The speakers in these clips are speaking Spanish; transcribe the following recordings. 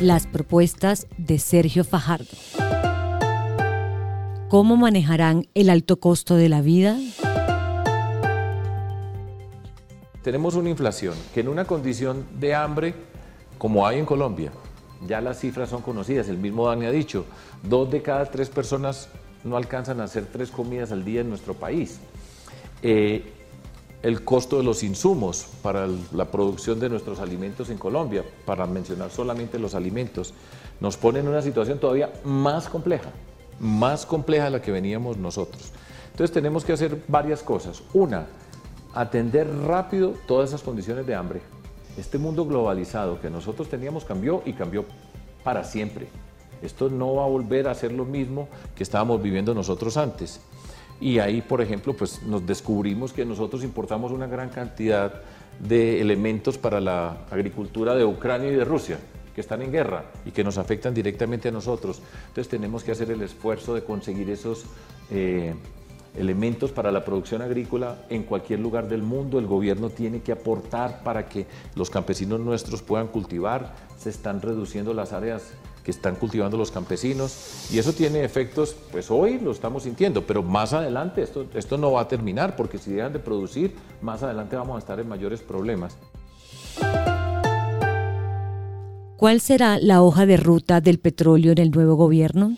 Las propuestas de Sergio Fajardo. ¿Cómo manejarán el alto costo de la vida? Tenemos una inflación que en una condición de hambre, como hay en Colombia, ya las cifras son conocidas, el mismo Dani ha dicho, dos de cada tres personas no alcanzan a hacer tres comidas al día en nuestro país. Eh, el costo de los insumos para la producción de nuestros alimentos en Colombia, para mencionar solamente los alimentos, nos pone en una situación todavía más compleja, más compleja de la que veníamos nosotros. Entonces tenemos que hacer varias cosas. Una, atender rápido todas esas condiciones de hambre. Este mundo globalizado que nosotros teníamos cambió y cambió para siempre. Esto no va a volver a ser lo mismo que estábamos viviendo nosotros antes. Y ahí, por ejemplo, pues nos descubrimos que nosotros importamos una gran cantidad de elementos para la agricultura de Ucrania y de Rusia, que están en guerra y que nos afectan directamente a nosotros. Entonces tenemos que hacer el esfuerzo de conseguir esos eh, elementos para la producción agrícola en cualquier lugar del mundo. El gobierno tiene que aportar para que los campesinos nuestros puedan cultivar. Se están reduciendo las áreas que están cultivando los campesinos y eso tiene efectos, pues hoy lo estamos sintiendo, pero más adelante esto, esto no va a terminar porque si dejan de producir, más adelante vamos a estar en mayores problemas. ¿Cuál será la hoja de ruta del petróleo en el nuevo gobierno?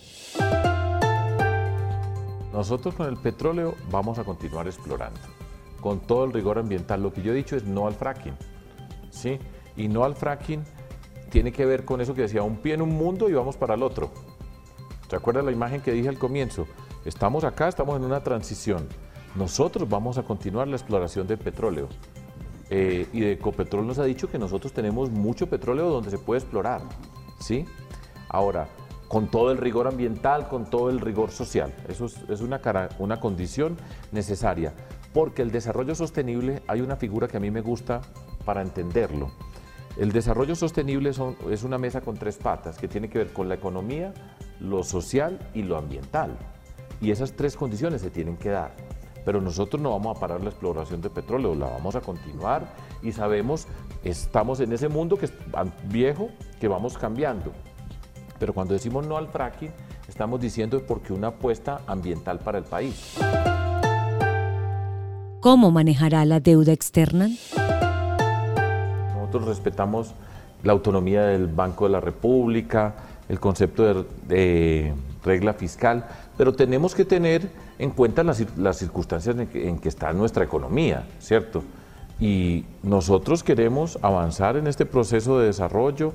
Nosotros con el petróleo vamos a continuar explorando, con todo el rigor ambiental. Lo que yo he dicho es no al fracking, ¿sí? Y no al fracking tiene que ver con eso que decía, un pie en un mundo y vamos para el otro. ¿Se acuerda la imagen que dije al comienzo? Estamos acá, estamos en una transición. Nosotros vamos a continuar la exploración del petróleo. Eh, y de Ecopetrol nos ha dicho que nosotros tenemos mucho petróleo donde se puede explorar. ¿sí? Ahora, con todo el rigor ambiental, con todo el rigor social. Eso es, una, una condición necesaria. Porque el desarrollo sostenible, hay una figura que a mí me gusta para entenderlo. El desarrollo sostenible es una mesa con tres patas que tiene que ver con la economía, lo social y lo ambiental. Y esas tres condiciones se tienen que dar. Pero nosotros no vamos a parar la exploración de petróleo, la vamos a continuar y sabemos, estamos en ese mundo que es viejo, que vamos cambiando. Pero cuando decimos no al fracking, estamos diciendo porque una apuesta ambiental para el país. ¿Cómo manejará la deuda externa? Nosotros respetamos la autonomía del Banco de la República, el concepto de, regla fiscal, pero tenemos que tener en cuenta las, circunstancias en que, está nuestra economía, ¿cierto? Y nosotros queremos avanzar en este proceso de desarrollo,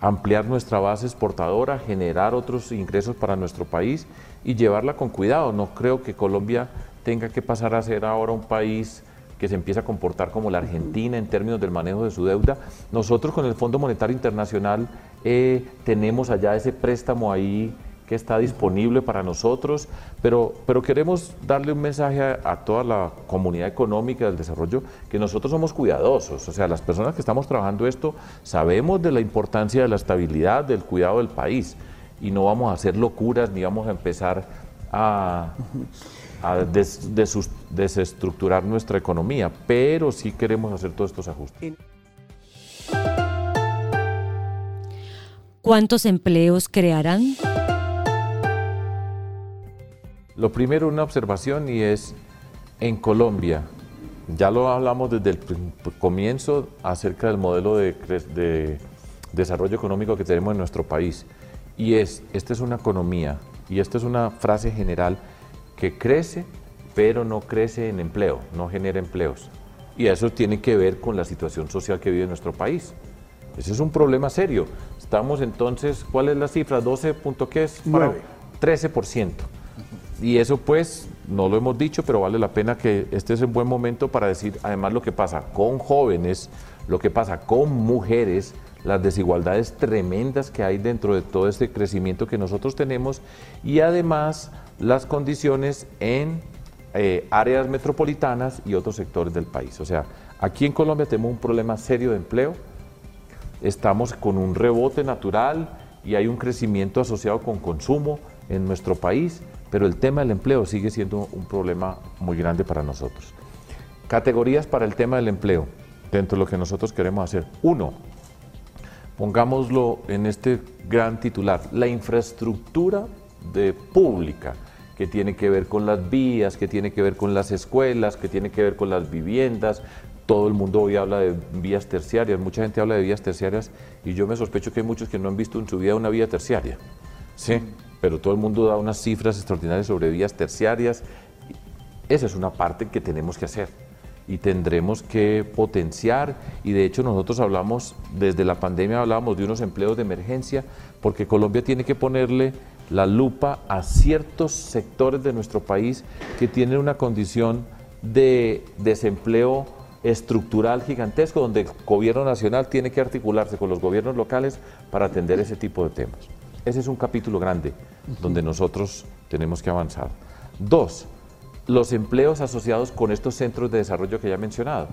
ampliar nuestra base exportadora, generar otros ingresos para nuestro país y llevarla con cuidado. No creo que Colombia tenga que pasar a ser ahora un país que se empieza a comportar como la Argentina en términos del manejo de su deuda. Nosotros con el Fondo Monetario Internacional eh, tenemos allá ese préstamo ahí que está disponible para nosotros, pero, pero queremos darle un mensaje a, toda la comunidad económica del desarrollo que nosotros somos cuidadosos, o sea, las personas que estamos trabajando esto sabemos de la importancia de la estabilidad, del cuidado del país y no vamos a hacer locuras ni vamos a empezar a a desestructurar nuestra economía, pero sí queremos hacer todos estos ajustes. ¿Cuántos empleos crearán? Lo primero, una observación y es en Colombia. Ya lo hablamos desde el comienzo acerca del modelo de, de desarrollo económico que tenemos en nuestro país. Y es, esta es una economía, y esta es una frase general que crece, pero no crece en empleo, no genera empleos. Y eso tiene que ver con la situación social que vive nuestro país. Ese es un problema serio. Estamos entonces, ¿cuál es la cifra? 12. ¿Qué es? 13%. Y eso pues, no lo hemos dicho, pero vale la pena que este es un buen momento para decir además lo que pasa con jóvenes, lo que pasa con mujeres, las desigualdades tremendas que hay dentro de todo este crecimiento que nosotros tenemos y además las condiciones en eh, áreas metropolitanas y otros sectores del país. O sea, aquí en Colombia tenemos un problema serio de empleo, estamos con un rebote natural y hay un crecimiento asociado con consumo en nuestro país, pero el tema del empleo sigue siendo un problema muy grande para nosotros. Categorías para el tema del empleo, dentro de lo que nosotros queremos hacer. Uno, pongámoslo en este gran titular, la infraestructura de pública que tiene que ver con las vías, que tiene que ver con las escuelas, que tiene que ver con las viviendas. Todo el mundo hoy habla de vías terciarias, mucha gente habla de vías terciarias y yo me sospecho que hay muchos que no han visto en su vida una vía terciaria. Sí, pero todo el mundo da unas cifras extraordinarias sobre vías terciarias. Esa es una parte que tenemos que hacer y tendremos que potenciar y de hecho nosotros hablamos, desde la pandemia hablábamos de unos empleos de emergencia porque Colombia tiene que ponerle la lupa a ciertos sectores de nuestro país que tienen una condición de desempleo estructural gigantesco, donde el gobierno nacional tiene que articularse con los gobiernos locales para atender ese tipo de temas. Ese es un capítulo grande donde nosotros tenemos que avanzar. Dos, los empleos asociados con estos centros de desarrollo que ya he mencionado,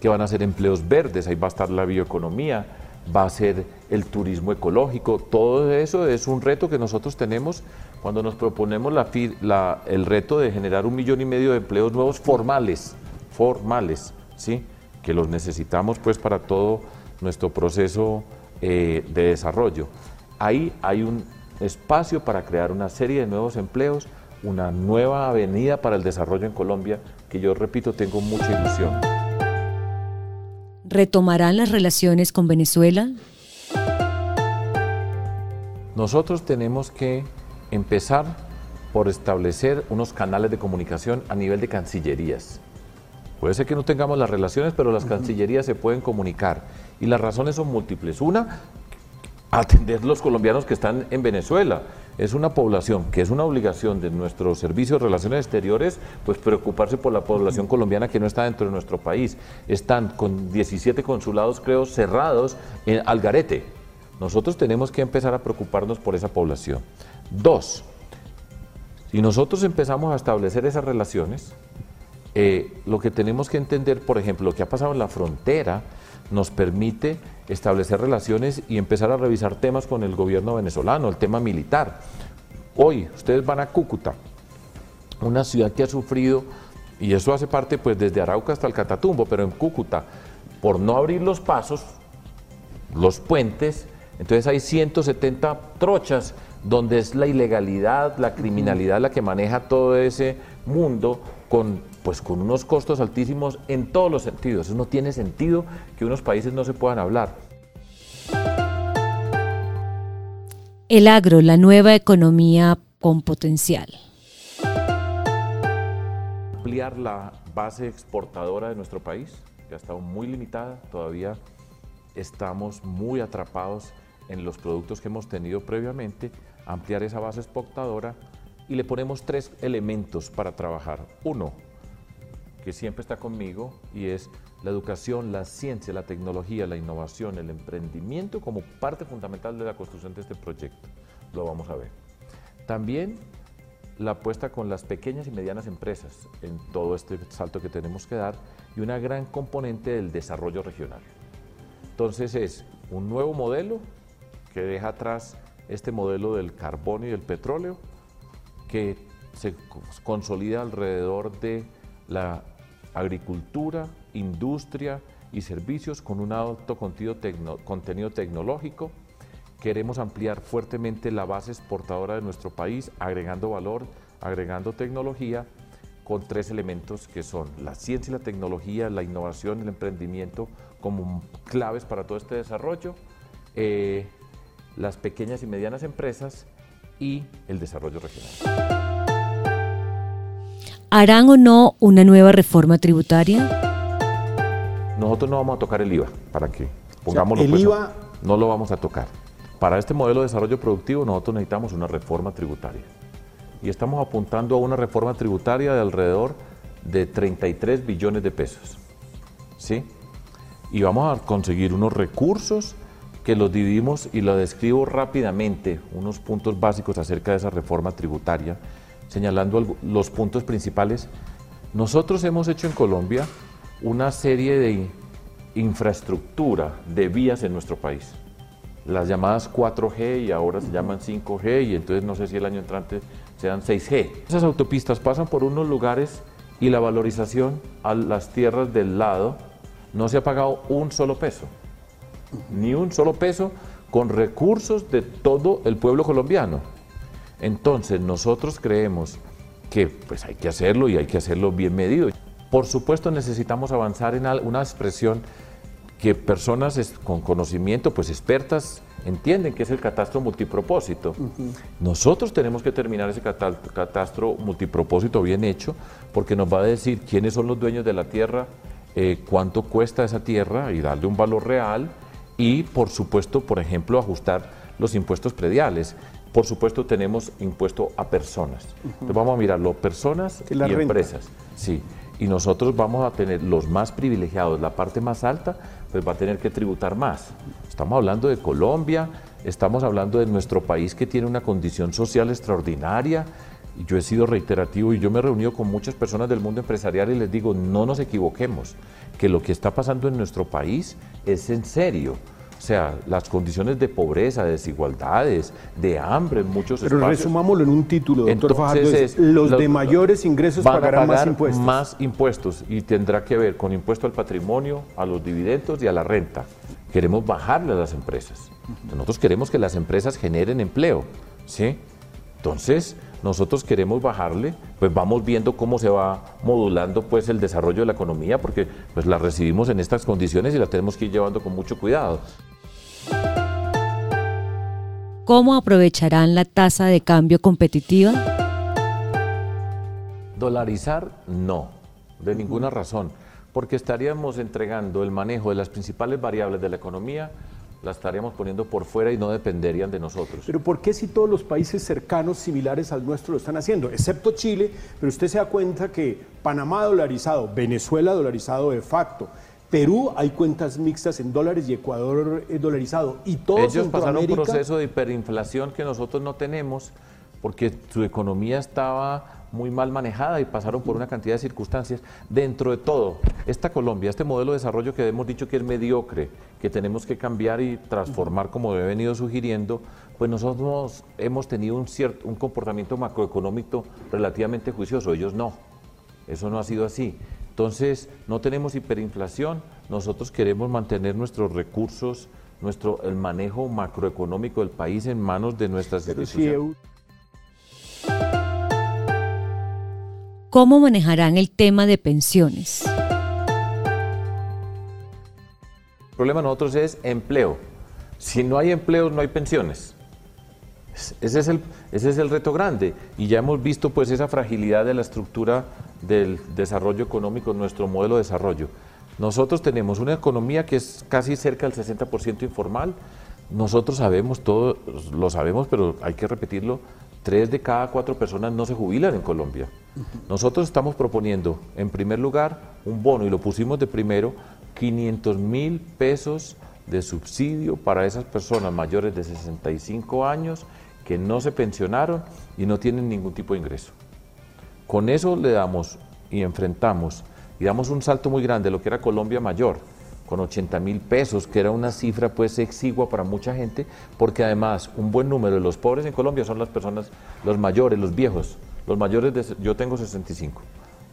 que van a ser empleos verdes, ahí va a estar la bioeconomía, va a ser el turismo ecológico, todo eso es un reto que nosotros tenemos cuando nos proponemos el reto de generar un millón y medio de empleos nuevos formales, formales, ¿sí? que los necesitamos pues para todo nuestro proceso eh, de desarrollo. Ahí hay un espacio para crear una serie de nuevos empleos, una nueva avenida para el desarrollo en Colombia, que yo repito, tengo mucha ilusión. ¿Retomarán las relaciones con Venezuela? Nosotros tenemos que empezar por establecer unos canales de comunicación a nivel de cancillerías. Puede ser que no tengamos las relaciones, pero las cancillerías se pueden comunicar. Y las razones son múltiples. Una, atender los colombianos que están en Venezuela. Es una población que es una obligación de nuestro servicio de relaciones exteriores, pues preocuparse por la población colombiana que no está dentro de nuestro país. Están con 17 consulados, creo, cerrados en Algarete. Nosotros tenemos que empezar a preocuparnos por esa población. Dos, si nosotros empezamos a establecer esas relaciones, eh, lo que tenemos que entender, por ejemplo, lo que ha pasado en la frontera, nos permite establecer relaciones y empezar a revisar temas con el gobierno venezolano, el tema militar. Hoy ustedes van a Cúcuta, una ciudad que ha sufrido, y eso hace parte pues desde Arauca hasta el Catatumbo, pero en Cúcuta, por no abrir los pasos, los puentes, entonces hay 170 trochas donde es la ilegalidad, la criminalidad la que maneja todo ese mundo con pues con unos costos altísimos en todos los sentidos. Eso no tiene sentido que unos países no se puedan hablar. El agro, la nueva economía con potencial. Ampliar la base exportadora de nuestro país, que ha estado muy limitada, todavía estamos muy atrapados en los productos que hemos tenido previamente, ampliar esa base exportadora y le ponemos tres elementos para trabajar. Uno, que siempre está conmigo y es la educación, la ciencia, la tecnología, la innovación, el emprendimiento como parte fundamental de la construcción de este proyecto. Lo vamos a ver. También la apuesta con las pequeñas y medianas empresas en todo este salto que tenemos que dar y una gran componente del desarrollo regional. Entonces es un nuevo modelo que deja atrás este modelo del carbón y del petróleo que se consolida alrededor de la agricultura, industria y servicios con un alto contenido, tecnológico. Queremos ampliar fuertemente la base exportadora de nuestro país, agregando valor, agregando tecnología, con tres elementos que son la ciencia y la tecnología, la innovación y el emprendimiento como claves para todo este desarrollo, eh, las pequeñas y medianas empresas y el desarrollo regional. ¿Harán o no una nueva reforma tributaria? Nosotros no vamos a tocar el IVA, para que pongámoslo. el pues, IVA no, lo vamos a tocar. Para este modelo de desarrollo productivo nosotros necesitamos una reforma tributaria. Y estamos apuntando a una reforma tributaria de alrededor de 33 billones de pesos. ¿Sí? Y vamos a conseguir unos recursos que los dividimos y lo describo rápidamente, unos puntos básicos acerca de esa reforma tributaria señalando los puntos principales. Nosotros hemos hecho en Colombia una serie de infraestructura de vías en nuestro país. Las llamadas 4G y ahora se llaman 5G y entonces no sé si el año entrante sean 6G. Esas autopistas pasan por unos lugares y la valorización a las tierras del lado no se ha pagado un solo peso. ni un solo peso con recursos de todo el pueblo colombiano. Entonces nosotros creemos que pues hay que hacerlo y hay que hacerlo bien medido. Por supuesto necesitamos avanzar en una expresión que personas con conocimiento, pues expertas, entienden que es el catastro multipropósito. Nosotros tenemos que terminar ese catastro multipropósito bien hecho, porque nos va a decir quiénes son los dueños de la tierra, eh, cuánto cuesta esa tierra y darle un valor real, y por supuesto, por ejemplo, ajustar los impuestos prediales. Por supuesto, tenemos impuesto a personas. Entonces vamos a mirarlo, personas y, empresas. Sí y nosotros vamos a tener los más privilegiados, la parte más alta, pues va a tener que tributar más. Estamos hablando de Colombia, estamos hablando de nuestro país que tiene una condición social extraordinaria. Yo he sido reiterativo y yo me he reunido con muchas personas del mundo empresarial y les digo, no nos equivoquemos, que lo que está pasando en nuestro país es en serio. O sea, las condiciones de pobreza, de desigualdades, de hambre en muchos Pero resumámoslo en un título, doctor Fajardo, los, de mayores ingresos pagarán más impuestos. más impuestos y tendrá que ver con impuesto al patrimonio, a los dividendos y a la renta. Queremos bajarle a las empresas. Nosotros queremos que las empresas generen empleo, ¿sí? Entonces, nosotros queremos bajarle, pues vamos viendo cómo se va modulando pues el desarrollo de la economía, porque pues la recibimos en estas condiciones y la tenemos que ir llevando con mucho cuidado. ¿Cómo aprovecharán la tasa de cambio competitiva? Dolarizar, no, de ninguna razón, porque estaríamos entregando el manejo de las principales variables de la economía la estaríamos poniendo por fuera y no dependerían de nosotros. Pero ¿por qué si todos los países cercanos similares al nuestro lo están haciendo? Excepto Chile, pero usted se da cuenta que Panamá dolarizado, Venezuela dolarizado de facto, Perú hay cuentas mixtas en dólares y Ecuador es dolarizado. Y todos Ellos pasaron un proceso de hiperinflación que nosotros no tenemos porque su economía estaba muy mal manejada y pasaron por una cantidad de circunstancias. Dentro de todo, esta Colombia, este modelo de desarrollo que hemos dicho que es mediocre, que tenemos que cambiar y transformar como he venido sugiriendo, pues nosotros hemos tenido un, cierto, un comportamiento macroeconómico relativamente juicioso, ellos no. Eso no ha sido así. Entonces, no tenemos hiperinflación, nosotros queremos mantener nuestros recursos, nuestro, el manejo macroeconómico del país en manos de nuestras instituciones. ¿Cómo manejarán el tema de pensiones? El problema de nosotros es empleo. Si no hay empleo, no hay pensiones. Ese es, el, ese es el reto grande y ya hemos visto pues esa fragilidad de la estructura del desarrollo económico, nuestro modelo de desarrollo. Nosotros tenemos una economía que es casi cerca del 60% informal. Nosotros sabemos, todo lo sabemos, pero hay que repetirlo, tres de cada cuatro personas no se jubilan en Colombia. Nosotros estamos proponiendo, en primer lugar, un bono, y lo pusimos de primero, 500 mil pesos de subsidio para esas personas mayores de 65 años que no se pensionaron y no tienen ningún tipo de ingreso. Con eso le damos y enfrentamos y damos un salto muy grande lo que era Colombia Mayor, con 80 mil pesos, que era una cifra pues exigua para mucha gente, porque además un buen número de los pobres en Colombia son las personas, los mayores, los viejos, los mayores de, yo tengo 65.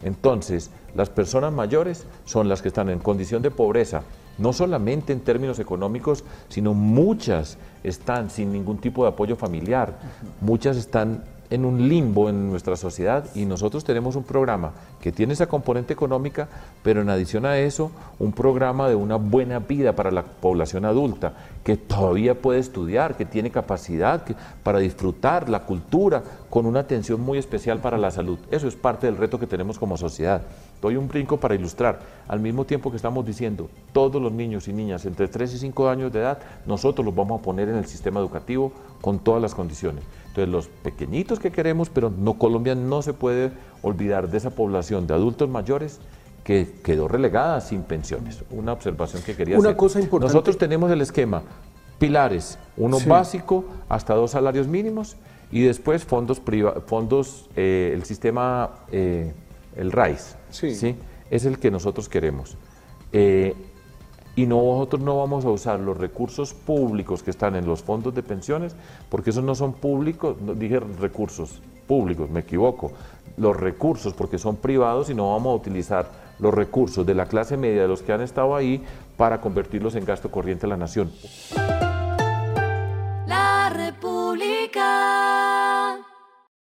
Entonces, las personas mayores son las que están en condición de pobreza, no solamente en términos económicos, sino muchas están sin ningún tipo de apoyo familiar, muchas están en un limbo en nuestra sociedad y nosotros tenemos un programa que tiene esa componente económica, pero en adición a eso, un programa de una buena vida para la población adulta, que todavía puede estudiar, que tiene capacidad para disfrutar la cultura, con una atención muy especial para la salud. Eso es parte del reto que tenemos como sociedad. Doy un brinco para ilustrar. Al mismo tiempo que estamos diciendo, todos los niños y niñas entre 3 y 5 años de edad, nosotros los vamos a poner en el sistema educativo con todas las condiciones. Entonces, los pequeñitos que queremos, pero no Colombia no se puede olvidar de esa población de adultos mayores que quedó relegada sin pensiones. Una observación que quería Una cosa importante. Nosotros tenemos el esquema pilares, uno básico hasta dos salarios mínimos y después fondos fondos eh, el sistema eh, el RAIS, sí. es el que nosotros queremos. Eh, y nosotros no vamos a usar los recursos públicos que están en los fondos de pensiones, porque esos no son públicos, dije recursos públicos, me equivoco, los recursos porque son privados y no vamos a utilizar los recursos de la clase media de los que han estado ahí para convertirlos en gasto corriente de la nación.